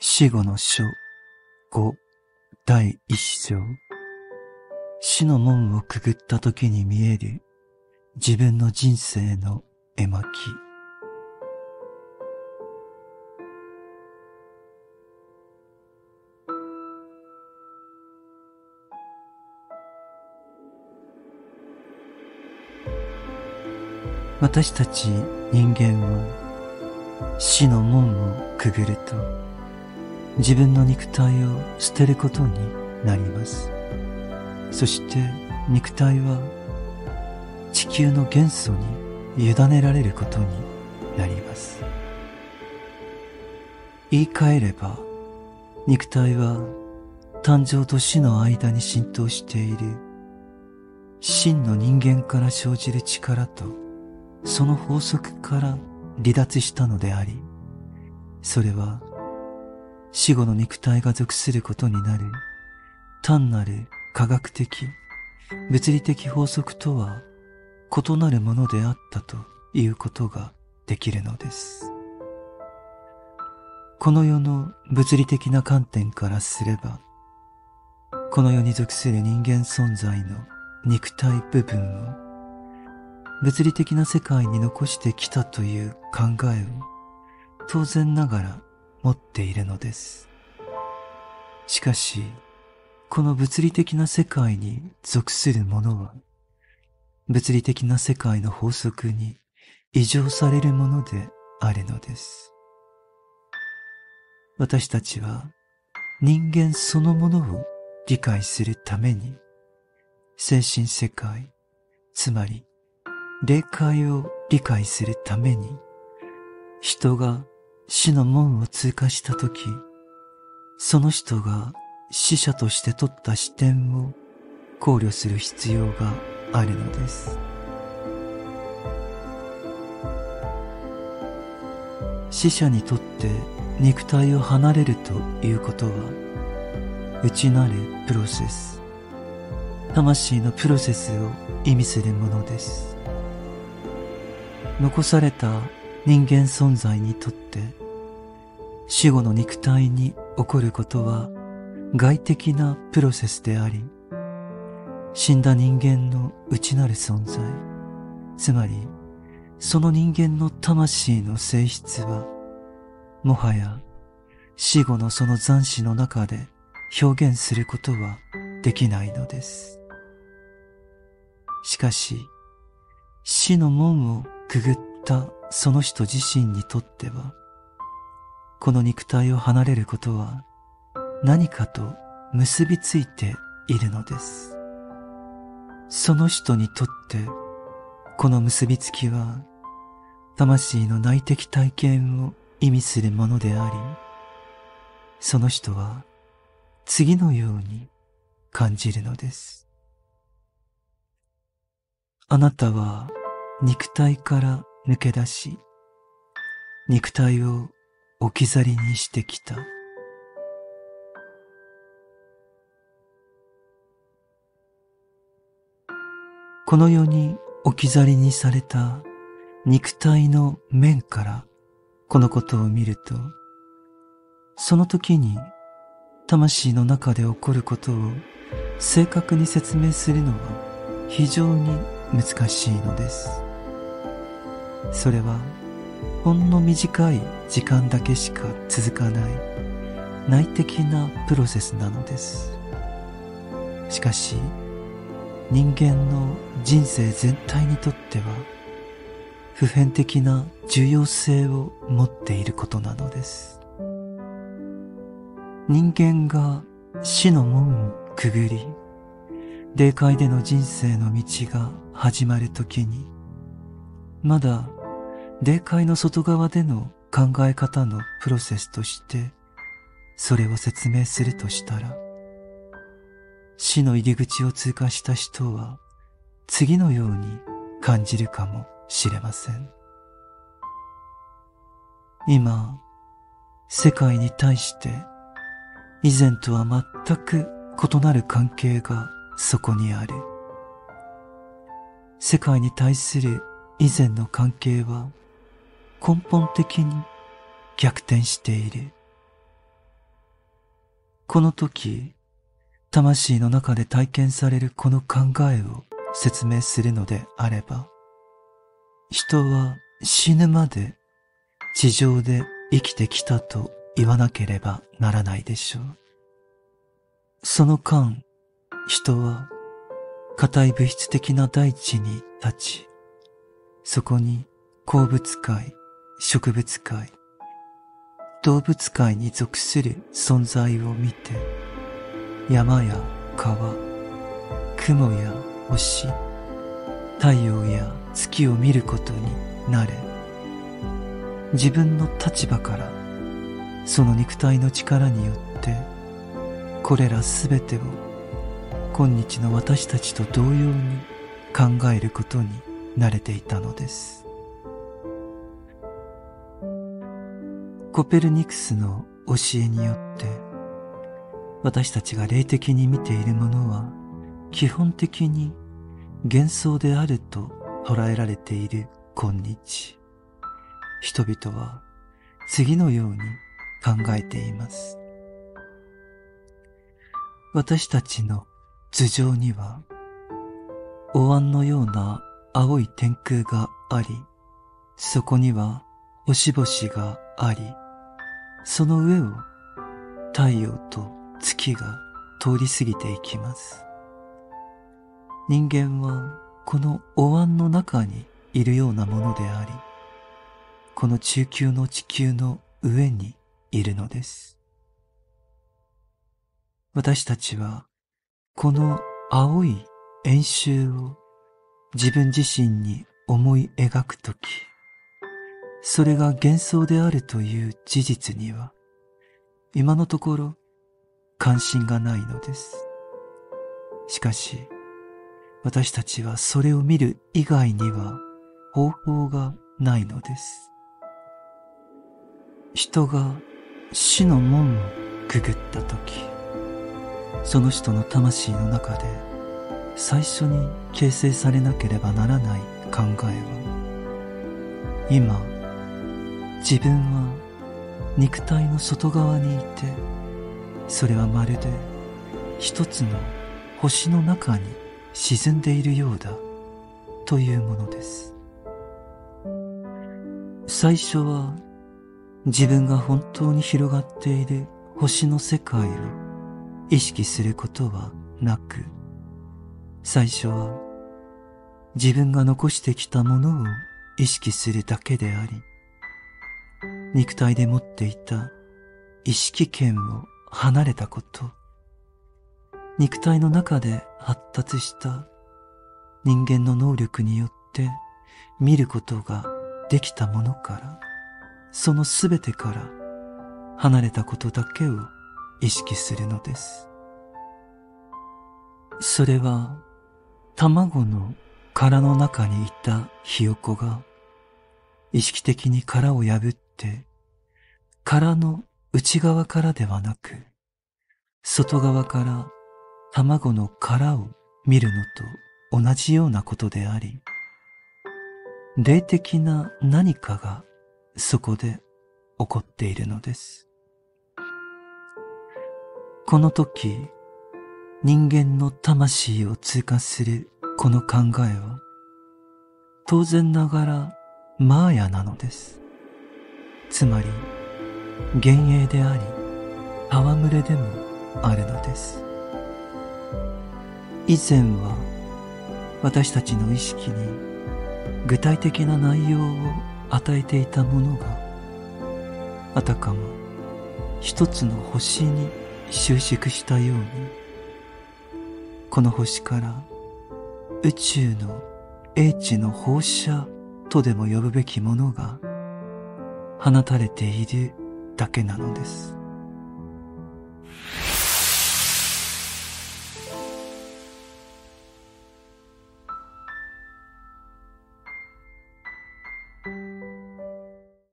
死後の書5第一章。死の門をくぐった時に見える。自分の人生の絵巻。私たち人間は死の門をくぐると自分の肉体を捨てることになります。そして肉体は地球の元素に委ねられることになります。言い換えれば肉体は誕生と死の間に浸透している真の人間から生じる力とその法則から離脱したのであり、それは死後の肉体が属することになる単なる科学的、物理的法則とは異なるものであったということができるのです。この世の物理的な観点からすれば、この世に属する人間存在の肉体部分を物理的な世界に残してきたという考えを当然ながら持っているのです。しかし、この物理的な世界に属するものは、物理的な世界の法則に異常されるものであるのです。私たちは人間そのものを理解するために、精神世界、つまり霊界を理解するために、人が死の門を通過したとき、その人が死者として取った視点を考慮する必要があるのです。死者にとって肉体を離れるということは、内なるプロセス、魂のプロセスを意味するものです。残された人間存在にとって死後の肉体に起こることは外的なプロセスであり死んだ人間の内なる存在つまりその人間の魂の性質はもはや死後のその残死の中で表現することはできないのです。しかし、死の門をくぐったその人自身にとっては、この肉体を離れることは何かと結びついているのです。その人にとって、この結びつきは、魂の内的体験を意味するものであり、その人は次のように感じるのです。あなたは肉体から抜け出し、肉体を置き去りにしてきた。この世に置き去りにされた肉体の面からこのことを見ると、その時に魂の中で起こることを正確に説明するのは非常に難しいのです。それはほんの短い時間だけしか続かない内的なプロセスなのです。しかし人間の人生全体にとっては普遍的な重要性を持っていることなのです。人間が死の門をくぐり霊界での人生の道が始まるときにまだ霊界の外側での考え方のプロセスとしてそれを説明するとしたら死の入り口を通過した人は次のように感じるかもしれません。今世界に対して以前とは全く異なる関係がそこにある。世界に対する以前の関係は根本的に逆転している。この時、魂の中で体験されるこの考えを説明するのであれば、人は死ぬまで地上で生きてきたと言わなければならないでしょう。その間、人は硬い物質的な大地に立ち、そこに鉱物界、植物界、動物界に属する存在を見て、山や川、雲や星、太陽や月を見ることになれ、自分の立場からその肉体の力によってこれらすべてを今日の私たちと同様に考えることに慣れていたのです。コペルニクスの教えによって私たちが霊的に見ているものは基本的に幻想であると捉えられている今日人々は次のように考えています。私たちの頭上には、お椀のような青い天空があり、そこには星々があり、その上を太陽と月が通り過ぎていきます。人間はこのお椀の中にいるようなものであり、この中級の地球の上にいるのです。私たちはこの青い演習を自分自身に思い描くとき、それが幻想であるという事実には、今のところ関心がないのです。しかし、私たちはそれを見る以外には方法がないのです。人が死の門をくぐった時その人の魂の中で最初に形成されなければならない考えは今自分は肉体の外側にいてそれはまるで一つの星の中に沈んでいるようだというものです。最初は自分が本当に広がっている星の世界を意識することはなく、最初は自分が残してきたものを意識するだけであり、肉体で持っていた意識圏を離れたこと、肉体の中で発達した人間の能力によって見ることができたものから、そのすべてから離れたことだけを意識するのです。それは卵の殻の中にいたひよこが意識的に殻を破って殻の内側からではなく外側から卵の殻を見るのと同じようなことであり霊的な何かがそこで起こっているのです。この時、人間の魂を通過するこの考えは、当然ながらマーヤなのです。つまり、幻影であり、戯れでもあるのです。以前は私たちの意識に具体的な内容を与えていたものがあたかも一つの星に収縮したようにこの星から宇宙の英知の放射とでも呼ぶべきものが放たれているだけなのです。